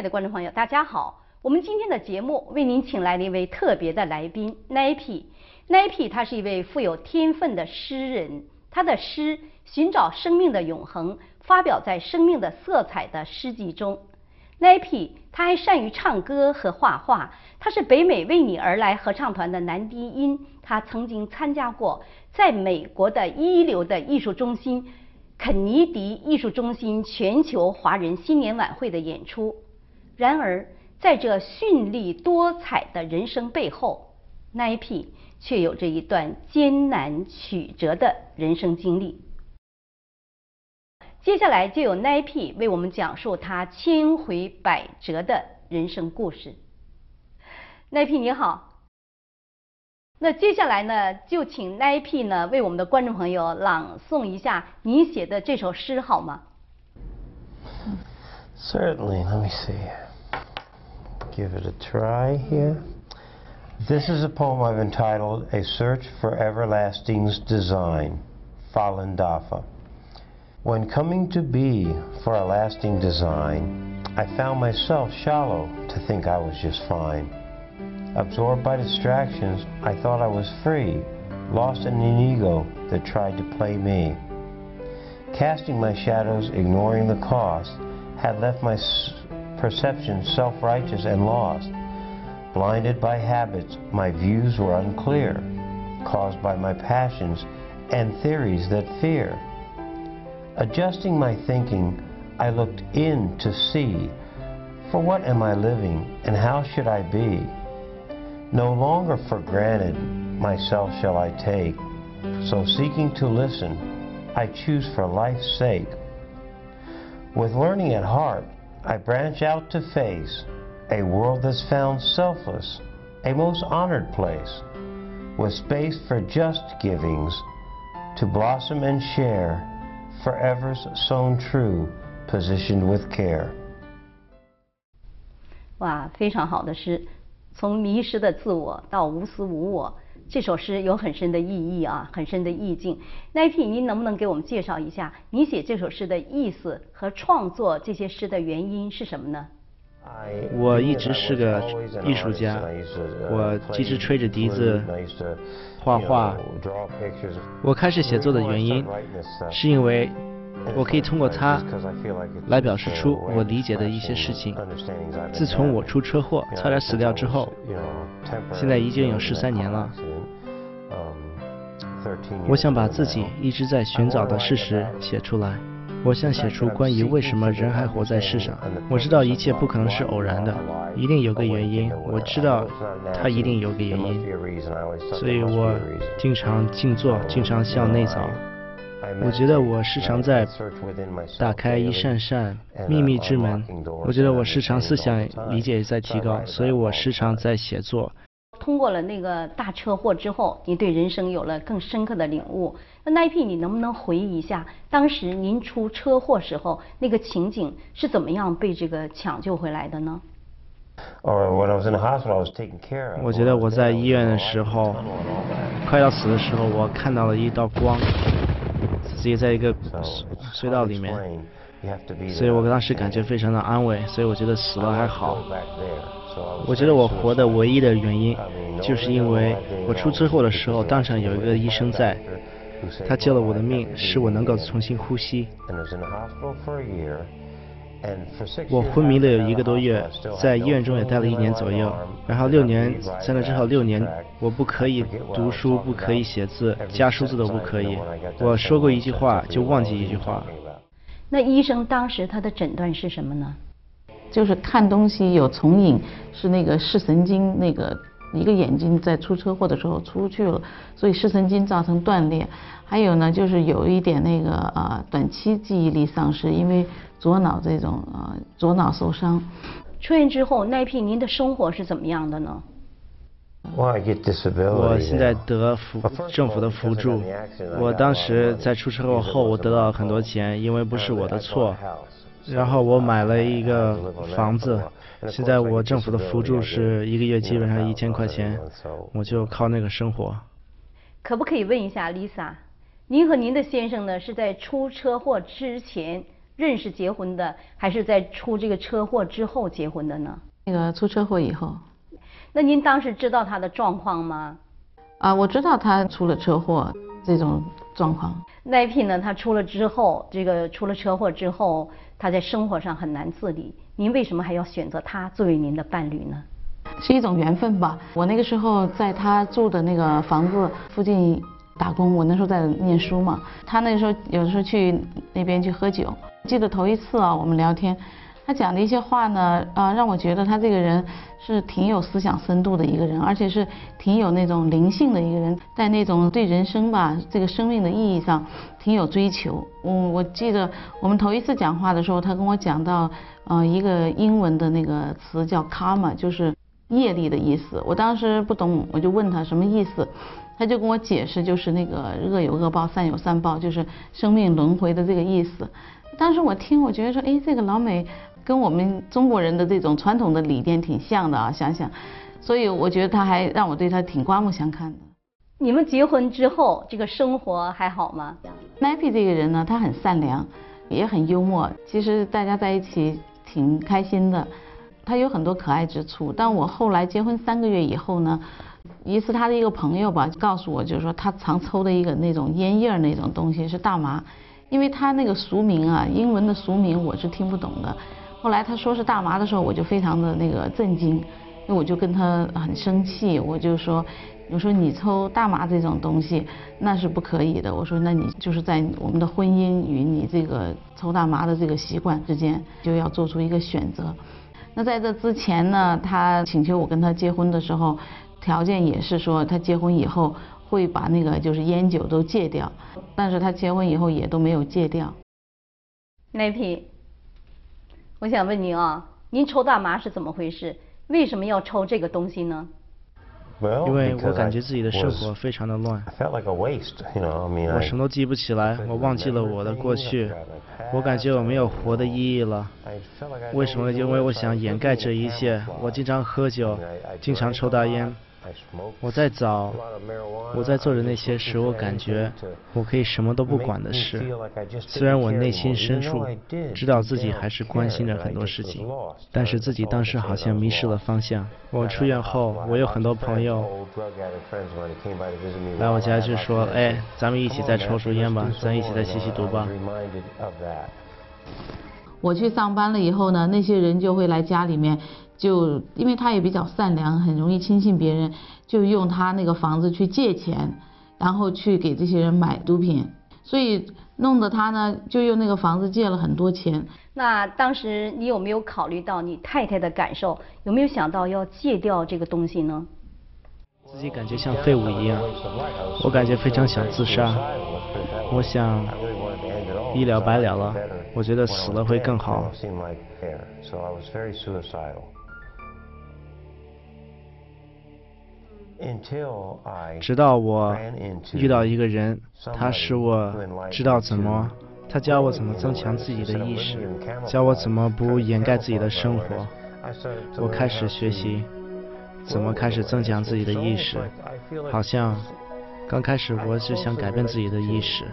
爱的观众朋友，大家好！我们今天的节目为您请来了一位特别的来宾，Nappy。Nappy 他是一位富有天分的诗人，他的诗《寻找生命的永恒》发表在《生命的色彩》的诗集中。Nappy 他还善于唱歌和画画，他是北美为你而来合唱团的男低音，他曾经参加过在美国的一流的艺术中心。肯尼迪艺术中心全球华人新年晚会的演出。然而，在这绚丽多彩的人生背后，Nappy 却有着一段艰难曲折的人生经历。接下来就有 Nappy 为我们讲述他千回百折的人生故事。Nappy 你好。那接下来呢，就请 Nappy 呢为我们的观众朋友朗诵一下你写的这首诗好吗？Certainly. Let me see. Give it a try here. This is a poem I've entitled A Search for Everlasting's Design, Fallen Dafa. When coming to be for a lasting design, I found myself shallow to think I was just fine. Absorbed by distractions, I thought I was free, lost in an ego that tried to play me. Casting my shadows, ignoring the cost, had left my perception self-righteous and lost. Blinded by habits, my views were unclear, caused by my passions and theories that fear. Adjusting my thinking, I looked in to see, for what am I living and how should I be? No longer for granted myself shall I take, so seeking to listen, I choose for life's sake. With learning at heart, I branch out to face a world that's found selfless, a most honored place, with space for just givings, to blossom and share, forever's sown true, positioned with care. 哇，非常好的诗。从迷失的自我到无私无我， 这首诗有很深的意义啊，很深的意境。奈 y 您能不能给我们介绍一下你写这首诗的意思和创作这些诗的原因是什么呢？我一直是个艺术家，我一直吹着笛子画画。我开始写作的原因是因为。我可以通过它来表示出我理解的一些事情。自从我出车祸差点死掉之后，现在已经有十三年了。我想把自己一直在寻找的事实写出来。我想写出关于为什么人还活在世上。我知道一切不可能是偶然的，一定有个原因。我知道它一定有个原因，所以我经常静坐，经常向内走。我觉得我时常在打开一扇扇秘密之门。我觉得我时常思想理解在提高，所以我时常在写作。通过了那个大车祸之后，你对人生有了更深刻的领悟。那那一批你能不能回忆一下，当时您出车祸时候那个情景是怎么样被这个抢救回来的呢？我觉得我在医院的时候，快要死的时候，我看到了一道光。自己在一个隧道里面，所以我当时感觉非常的安慰，所以我觉得死了还好。我觉得我活的唯一的原因，就是因为我出车祸的时候，当场有一个医生在，他救了我的命，使我能够重新呼吸。我昏迷了有一个多月，在医院中也待了一年左右，然后六年在那之后六年，我不可以读书，不可以写字，加数字都不可以。我说过一句话就忘记一句话。那医生当时他的诊断是什么呢？就是看东西有重影，是那个视神经那个一个眼睛在出车祸的时候出去了，所以视神经造成断裂。还有呢，就是有一点那个呃短期记忆力丧失，因为。左脑这种呃左脑受伤，出院之后，奈皮您的生活是怎么样的呢？我现在得扶政府的扶助。我当时在出车祸后，我得到了很多钱，因为不是我的错。然后我买了一个房子，现在我政府的扶助是一个月基本上一千块钱，我就靠那个生活。可不可以问一下 Lisa，您和您的先生呢是在出车祸之前？认识结婚的，还是在出这个车祸之后结婚的呢？那个出车祸以后。那您当时知道他的状况吗？啊，我知道他出了车祸这种状况。奈皮呢，他出了之后，这个出了车祸之后，他在生活上很难自理。您为什么还要选择他作为您的伴侣呢？是一种缘分吧。我那个时候在他住的那个房子附近打工，我那时候在念书嘛。他那时候有的时候去那边去喝酒。记得头一次啊，我们聊天。他讲的一些话呢，啊，让我觉得他这个人是挺有思想深度的一个人，而且是挺有那种灵性的一个人，在那种对人生吧，这个生命的意义上挺有追求。我我记得我们头一次讲话的时候，他跟我讲到，呃，一个英文的那个词叫 karma，就是业力的意思。我当时不懂，我就问他什么意思，他就跟我解释，就是那个恶有恶报，善有善报，就是生命轮回的这个意思。当时我听，我觉得说，哎，这个老美。跟我们中国人的这种传统的理念挺像的啊，想想，所以我觉得他还让我对他挺刮目相看的。你们结婚之后，这个生活还好吗？Nappy 这个人呢，他很善良，也很幽默，其实大家在一起挺开心的。他有很多可爱之处。但我后来结婚三个月以后呢，一次他的一个朋友吧，告诉我，就是说他常抽的一个那种烟叶那种东西是大麻，因为他那个俗名啊，英文的俗名我是听不懂的。后来他说是大麻的时候，我就非常的那个震惊，因为我就跟他很生气，我就说，我说你抽大麻这种东西那是不可以的，我说那你就是在我们的婚姻与你这个抽大麻的这个习惯之间就要做出一个选择。那在这之前呢，他请求我跟他结婚的时候，条件也是说他结婚以后会把那个就是烟酒都戒掉，但是他结婚以后也都没有戒掉。那批。我想问您啊，您抽大麻是怎么回事？为什么要抽这个东西呢？因为我感觉自己的生活非常的乱，我什么都记不起来，我忘记了我的过去，我感觉我没有活的意义了。为什么？因为我想掩盖这一切，我经常喝酒，经常抽大烟。我在找，我在做的那些使我感觉我可以什么都不管的事。虽然我内心深处知道自己还是关心着很多事情，但是自己当时好像迷失了方向。我出院后，我有很多朋友来我家就说：“哎，咱们一起再抽抽烟吧，咱一起再吸吸毒吧。”我去上班了以后呢，那些人就会来家里面。就因为他也比较善良，很容易轻信别人，就用他那个房子去借钱，然后去给这些人买毒品，所以弄得他呢就用那个房子借了很多钱。那当时你有没有考虑到你太太的感受？有没有想到要戒掉这个东西呢？自己感觉像废物一样，我感觉非常想自杀，我想一了百了了，我觉得死了会更好。直到我遇到一个人，他使我知道怎么，他教我怎么增强自己的意识，教我怎么不掩盖自己的生活。我开始学习怎么开始增强自己的意识，好像。刚开始我是想改变自己的意识，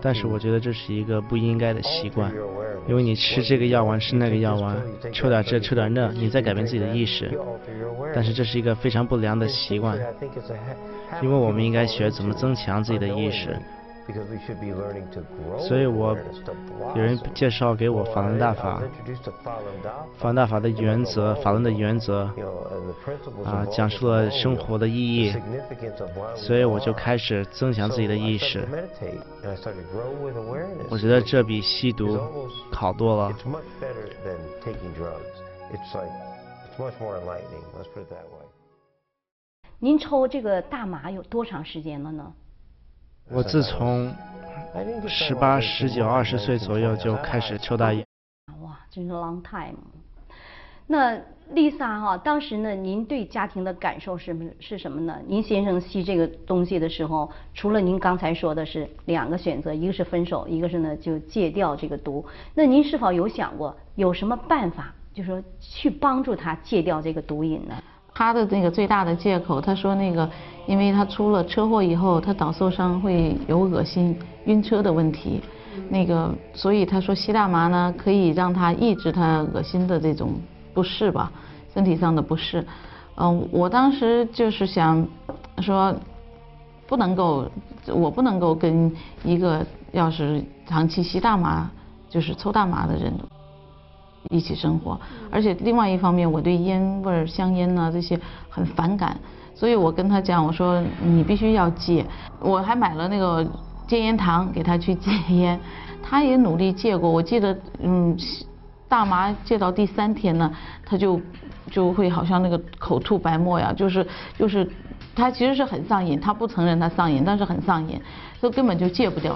但是我觉得这是一个不应该的习惯，因为你吃这个药丸吃那个药丸，抽点这抽点那，你在改变自己的意识，但是这是一个非常不良的习惯，因为我们应该学怎么增强自己的意识。所以，我有人介绍给我法轮大法，法轮大法的原则，法轮的原则，啊，讲述了生活的意义，所以我就开始增强自己的意识。我觉得这比吸毒好多了。您抽这个大麻有多长时间了呢？我自从十八、十九、二十岁左右就开始抽大烟。哇，真是 long time。那丽莎哈，当时呢，您对家庭的感受是是什么呢？您先生吸这个东西的时候，除了您刚才说的是两个选择，一个是分手，一个是呢就戒掉这个毒。那您是否有想过有什么办法，就是说去帮助他戒掉这个毒瘾呢？他的那个最大的借口，他说那个，因为他出了车祸以后，他脑受伤会有恶心、晕车的问题，那个，所以他说吸大麻呢，可以让他抑制他恶心的这种不适吧，身体上的不适。嗯，我当时就是想说，不能够，我不能够跟一个要是长期吸大麻，就是抽大麻的人一起生活，而且另外一方面，我对烟味儿、香烟呢这些很反感，所以我跟他讲，我说你必须要戒，我还买了那个戒烟糖给他去戒烟，他也努力戒过，我记得，嗯，大麻戒到第三天呢，他就。就会好像那个口吐白沫呀，就是就是，他其实是很上瘾，他不承认他上瘾，但是很上瘾，都根本就戒不掉。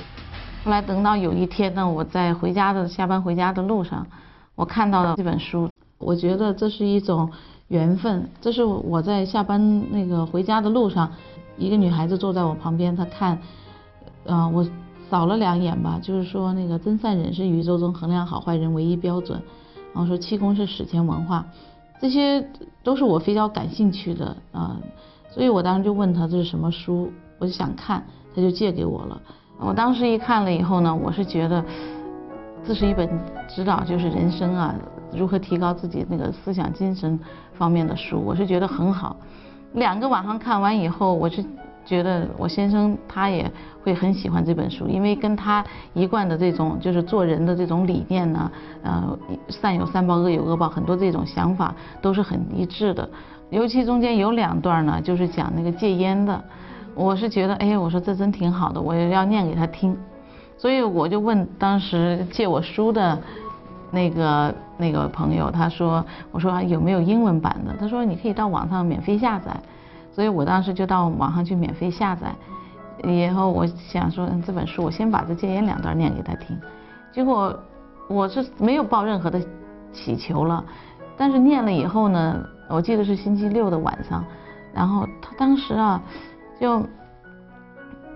后来等到有一天呢，我在回家的下班回家的路上，我看到了这本书，我觉得这是一种缘分。这是我在下班那个回家的路上，一个女孩子坐在我旁边，她看，啊，我扫了两眼吧，就是说那个真善忍是宇宙中衡量好坏人唯一标准，然后说气功是史前文化。这些都是我比较感兴趣的啊，所以我当时就问她这是什么书，我就想看，她就借给我了。我当时一看了以后呢，我是觉得这是一本指导就是人生啊，如何提高自己那个思想精神方面的书，我是觉得很好。两个晚上看完以后，我是。觉得我先生他也会很喜欢这本书，因为跟他一贯的这种就是做人的这种理念呢，呃，善有善报，恶有恶报，很多这种想法都是很一致的。尤其中间有两段呢，就是讲那个戒烟的，我是觉得，哎，我说这真挺好的，我要念给他听。所以我就问当时借我书的那个那个朋友，他说，我说有没有英文版的？他说你可以到网上免费下载。所以我当时就到网上去免费下载，以后我想说，这本书我先把这戒烟两段念给他听，结果我是没有抱任何的祈求了，但是念了以后呢，我记得是星期六的晚上，然后他当时啊，就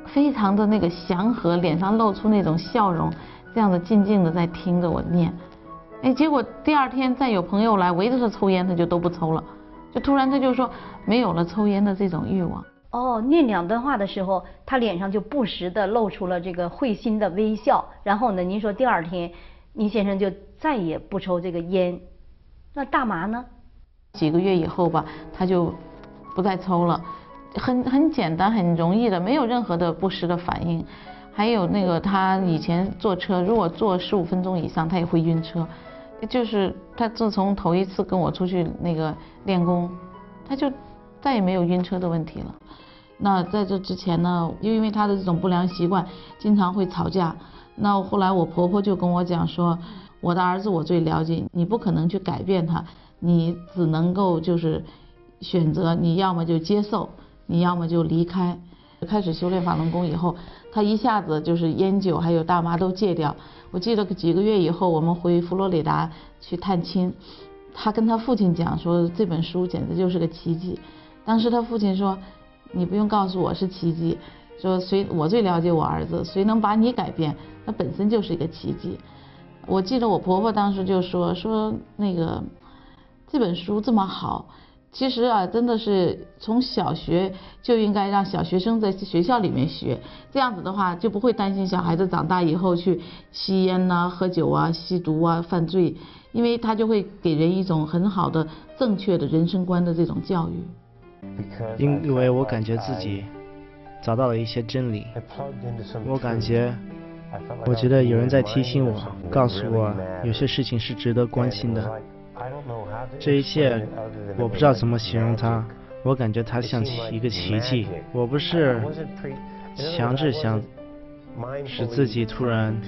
非常的那个祥和，脸上露出那种笑容，这样子静静的在听着我念，哎，结果第二天再有朋友来围着他抽烟，他就都不抽了。就突然他就说没有了抽烟的这种欲望。哦，念两段话的时候，他脸上就不时的露出了这个会心的微笑。然后呢，您说第二天，倪先生就再也不抽这个烟。那大麻呢？几个月以后吧，他就不再抽了，很很简单，很容易的，没有任何的不适的反应。还有那个他以前坐车，如果坐十五分钟以上，他也会晕车。就是他自从头一次跟我出去那个练功，他就再也没有晕车的问题了。那在这之前呢，又因为他的这种不良习惯，经常会吵架。那后来我婆婆就跟我讲说，我的儿子我最了解，你不可能去改变他，你只能够就是选择，你要么就接受，你要么就离开。开始修炼法轮功以后，他一下子就是烟酒还有大麻都戒掉。我记得几个月以后，我们回佛罗里达去探亲，他跟他父亲讲说这本书简直就是个奇迹。当时他父亲说：“你不用告诉我是奇迹，说谁我最了解我儿子，谁能把你改变，那本身就是一个奇迹。”我记得我婆婆当时就说说那个这本书这么好。其实啊，真的是从小学就应该让小学生在学校里面学，这样子的话就不会担心小孩子长大以后去吸烟呐、喝酒啊、吸毒啊、犯罪，因为他就会给人一种很好的正确的人生观的这种教育。因为我感觉自己找到了一些真理，我感觉，我觉得有人在提醒我，告诉我有些事情是值得关心的。这一切，我不知道怎么形容它。我感觉它像一个奇迹。我不是强制想使自己突然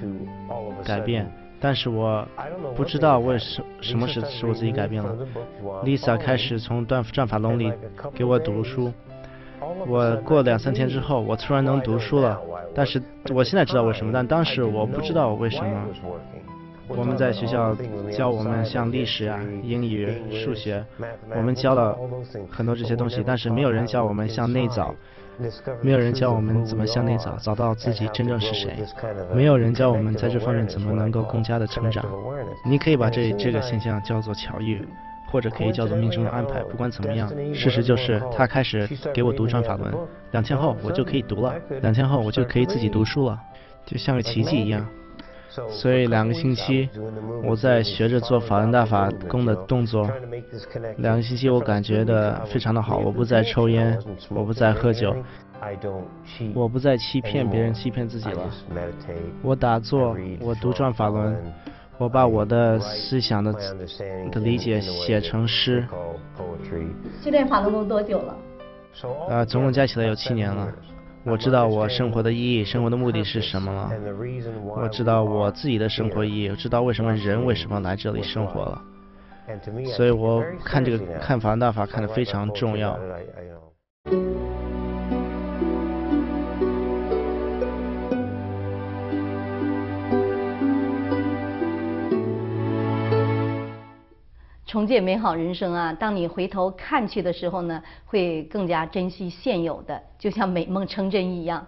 改变，但是我不知道为什什么使使我自己改变了。Lisa 开始从断战法龙里给我读书，我过两三天之后，我突然能读书了。但是我现在知道为什么，但当时我不知道为什么。我们在学校教我们像历史啊、英语、数学，我们教了很多这些东西，但是没有人教我们向内找，没有人教我们怎么向内找，找到自己真正是谁，没有人教我们在这方面怎么能够更加的成长。你可以把这这个现象叫做巧遇，或者可以叫做命中的安排。不管怎么样，事实就是他开始给我读转法轮，两天后我就可以读了，两天后我就可以自己读书了，就像个奇迹一样。所以两个星期，我在学着做法轮大法功的动作。两个星期我感觉的非常的好，我不再抽烟，我不再喝酒，我不再欺骗别人，欺骗自己了。我打坐，我独转法轮，我把我的思想的的理解写成诗。修炼法轮功多久了？呃，总共加起来有七年了。我知道我生活的意义，生活的目的是什么了。我知道我自己的生活意义，我知道为什么人为什么来这里生活了。所以我看这个看法大法看得非常重要。重建美好人生啊！当你回头看去的时候呢，会更加珍惜现有的，就像美梦成真一样。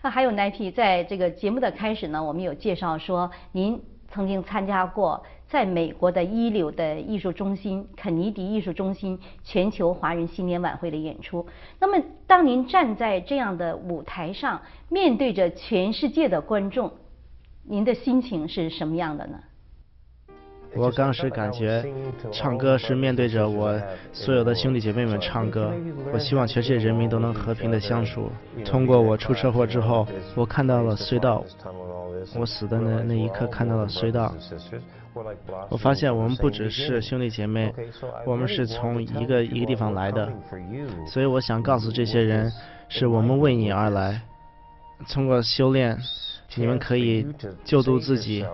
啊，还有 Nike，在这个节目的开始呢，我们有介绍说，您曾经参加过在美国的一流的艺术中心肯尼迪艺术中心全球华人新年晚会的演出。那么，当您站在这样的舞台上，面对着全世界的观众，您的心情是什么样的呢？我当时感觉，唱歌是面对着我所有的兄弟姐妹们唱歌。我希望全世界人民都能和平的相处。通过我出车祸之后，我看到了隧道，我死的那那一刻看到了隧道。我发现我们不只是兄弟姐妹，我们是从一个一个地方来的。所以我想告诉这些人，是我们为你而来。通过修炼，你们可以救度自己。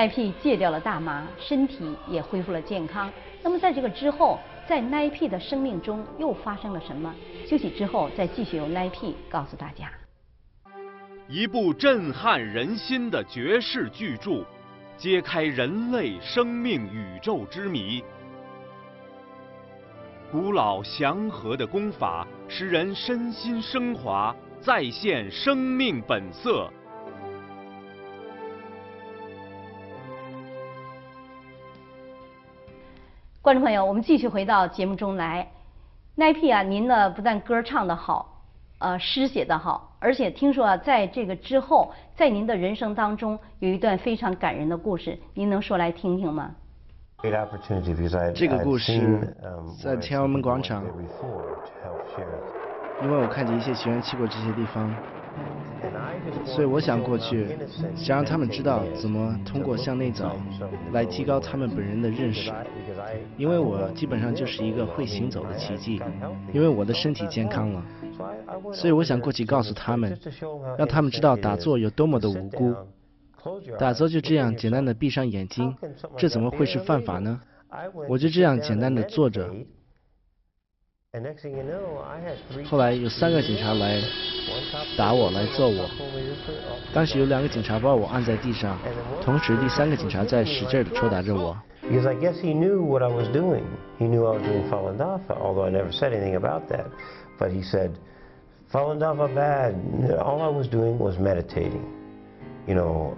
奈 P 戒掉了大麻，身体也恢复了健康。那么在这个之后，在奈 P 的生命中又发生了什么？休息之后再继续由奈 P 告诉大家。一部震撼人心的绝世巨著，揭开人类生命宇宙之谜。古老祥和的功法，使人身心升华，再现生命本色。观众朋友，我们继续回到节目中来。奈 P 啊，您呢不但歌唱得好，呃，诗写得好，而且听说啊，在这个之后，在您的人生当中有一段非常感人的故事，您能说来听听吗？这个故事在天安门广场，因为我看见一些学员去过这些地方。所以我想过去，想让他们知道怎么通过向内走来提高他们本人的认识。因为我基本上就是一个会行走的奇迹，因为我的身体健康了。所以我想过去告诉他们，让他们知道打坐有多么的无辜。打坐就这样简单的闭上眼睛，这怎么会是犯法呢？我就这样简单的坐着。后来有三个警察来打我，来揍我。当时有两个警察把我按在地上，同时第三个警察在使劲的抽打着我。Because I guess he knew what I was doing. He knew I was doing Falun Dafa, although I never said anything about that. But he said, Falun Dafa bad. All I was doing was meditating. You know.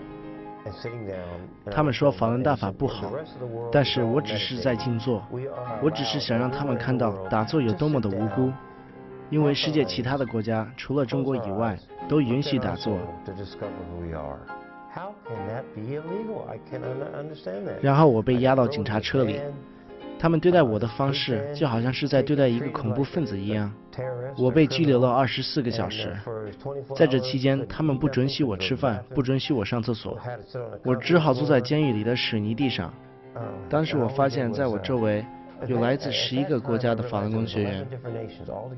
他们说法轮大法不好，但是我只是在静坐，我只是想让他们看到打坐有多么的无辜。因为世界其他的国家除了中国以外都允许打坐。然后我被押到警察车里，他们对待我的方式就好像是在对待一个恐怖分子一样。我被拘留了二十四个小时，在这期间，他们不准许我吃饭，不准许我上厕所，我只好坐在监狱里的水泥地上。当时我发现，在我周围有来自十一个国家的法轮功学员，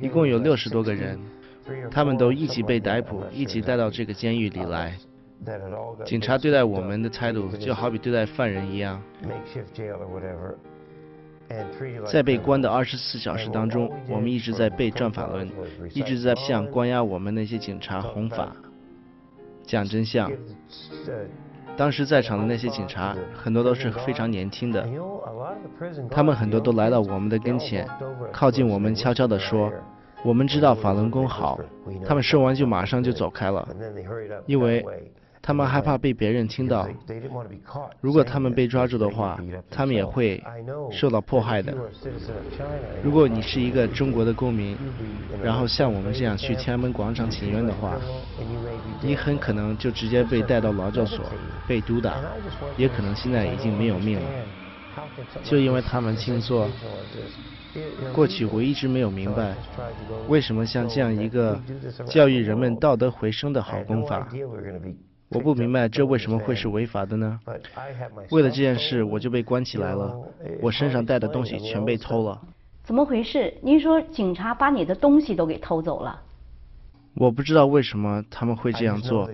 一共有六十多个人，他们都一起被逮捕，一起带到这个监狱里来。警察对待我们的态度就好比对待犯人一样。在被关的二十四小时当中，我们一直在背转法轮，一直在向关押我们那些警察弘法、讲真相。当时在场的那些警察很多都是非常年轻的，他们很多都来到我们的跟前，靠近我们，悄悄地说：“我们知道法轮功好。”他们说完就马上就走开了，因为。他们害怕被别人听到，如果他们被抓住的话，他们也会受到迫害的。如果你是一个中国的公民，然后像我们这样去天安门广场请愿的话，你很可能就直接被带到劳教所，被毒打，也可能现在已经没有命了。就因为他们这样做，过去我一直没有明白，为什么像这样一个教育人们道德回升的好功法。我不明白这为什么会是违法的呢？为了这件事，我就被关起来了。我身上带的东西全被偷了。怎么回事？您说警察把你的东西都给偷走了？我不知道为什么他们会这样做。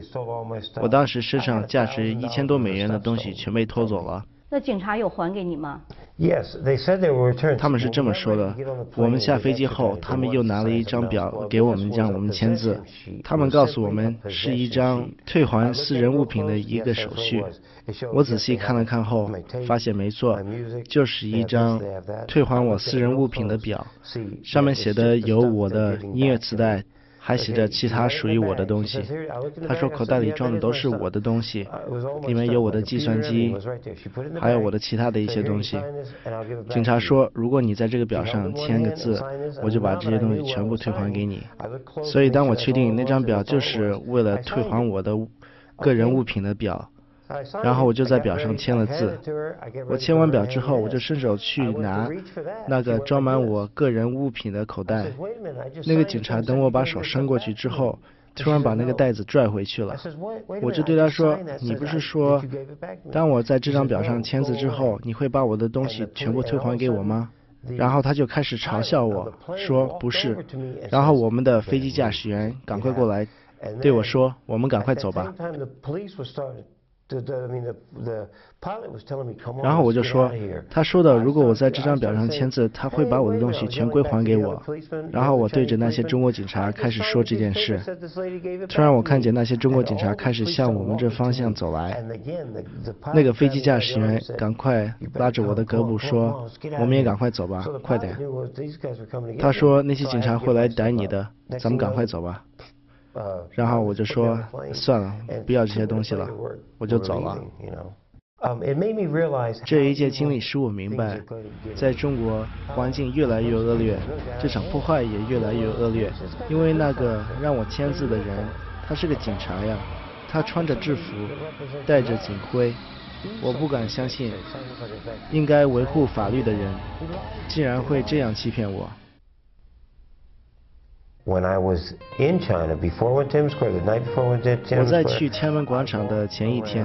我当时身上价值一千多美元的东西全被偷走了。那警察有还给你吗？他们是这么说的。我们下飞机后，他们又拿了一张表给我们，让我们签字。他们告诉我们是一张退还私人物品的一个手续。我仔细看了看后，发现没错，就是一张退还我私人物品的表，上面写的有我的音乐磁带。还写着其他属于我的东西。他说口袋里装的都是我的东西，里面有我的计算机，还有我的其他的一些东西。警察说，如果你在这个表上签个字，我就把这些东西全部退还给你。所以当我确定那张表就是为了退还我的个人物品的表。然后我就在表上签了字。我签完表之后，我就伸手去拿那个装满我个人物品的口袋。那个警察等我把手伸过去之后，突然把那个袋子拽回去了。我就对他说：“你不是说，当我在这张表上签字之后，你会把我的东西全部退还给我吗？”然后他就开始嘲笑我说：“不是。”然后我们的飞机驾驶员赶快过来对我说：“我们赶快走吧。”然后我就说，他说的，如果我在这张表上签字，他会把我的东西全归还给我。然后我对着那些中国警察开始说这件事。突然我看见那些中国警察开始向我们这方向走来。那个飞机驾驶员赶快拉着我的胳膊说：“我们也赶快走吧，快点。”他说那些警察会来逮你的，咱们赶快走吧。然后我就说算了，不要这些东西了，我就走了。这一届经历使我明白，在中国环境越来越恶劣，这场破坏也越来越恶劣。因为那个让我签字的人，他是个警察呀，他穿着制服，戴着警徽，我不敢相信，应该维护法律的人，竟然会这样欺骗我。When I was in China before I went to Times Square, the night before I went to Times Square. 我在去天安门广场的前一天，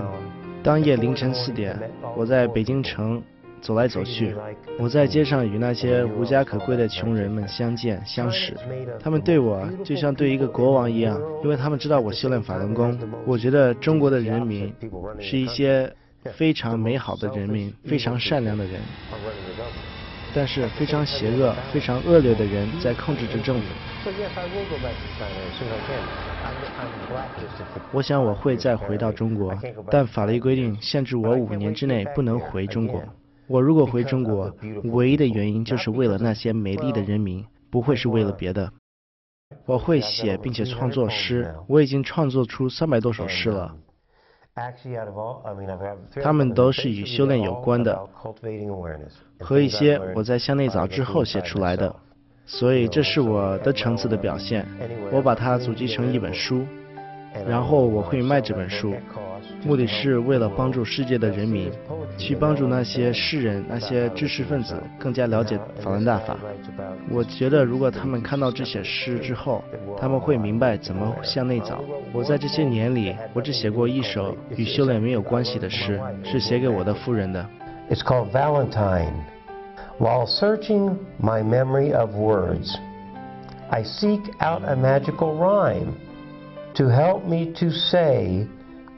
当夜凌晨四点，我在北京城走来走去。我在街上与那些无家可归的穷人们相见相识，他们对我就像对一个国王一样，因为他们知道我修炼法轮功。我觉得中国的人民是一些非常美好的人民，非常善良的人。但是非常邪恶、非常恶劣的人在控制着政府。我想我会再回到中国，但法律规定限制我五年之内不能回中国。我如果回中国，唯一的原因就是为了那些美丽的人民，不会是为了别的。我会写并且创作诗，我已经创作出三百多首诗了。他们都是与修炼有关的，和一些我在向内早之后写出来的。所以这是我的层次的表现。我把它组织成一本书，然后我会卖这本书，目的是为了帮助世界的人民，去帮助那些诗人、那些知识分子更加了解法轮大法。我觉得如果他们看到这些诗之后，他们会明白怎么向内找。我在这些年里，我只写过一首与修炼没有关系的诗，是写给我的夫人的。It's called Valentine. While searching my memory of words, I seek out a magical rhyme to help me to say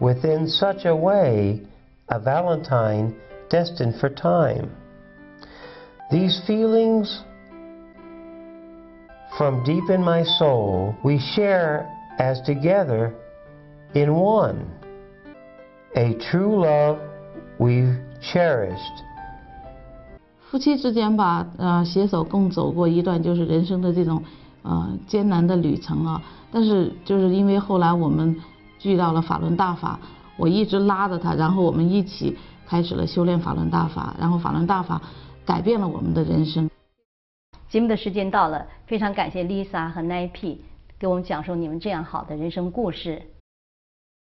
within such a way a valentine destined for time. These feelings from deep in my soul we share as together in one. A true love we've cherished 夫妻之间吧，呃，携手共走过一段就是人生的这种，呃，艰难的旅程啊。但是就是因为后来我们 遇到了法轮大法，我一直拉着他，然后我们一起开始了修炼法轮大法，然后法轮大法改变了我们的人生。节目的时间到了，非常感谢 Lisa 和 Nip 给我们讲述你们这样好的人生故事。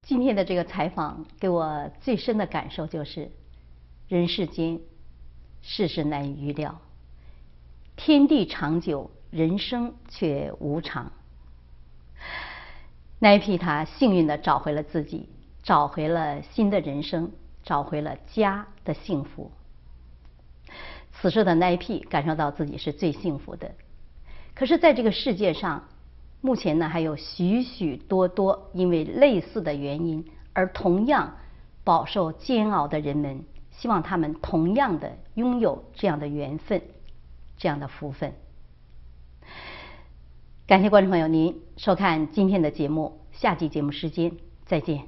今天的这个采访给我最深的感受就是，人世间。世事难以预料，天地长久，人生却无常。奈皮他幸运的找回了自己，找回了新的人生，找回了家的幸福。此时的奈皮感受到自己是最幸福的。可是，在这个世界上，目前呢还有许许多多因为类似的原因而同样饱受煎熬的人们。希望他们同样的拥有这样的缘分，这样的福分。感谢观众朋友您收看今天的节目，下期节目时间再见。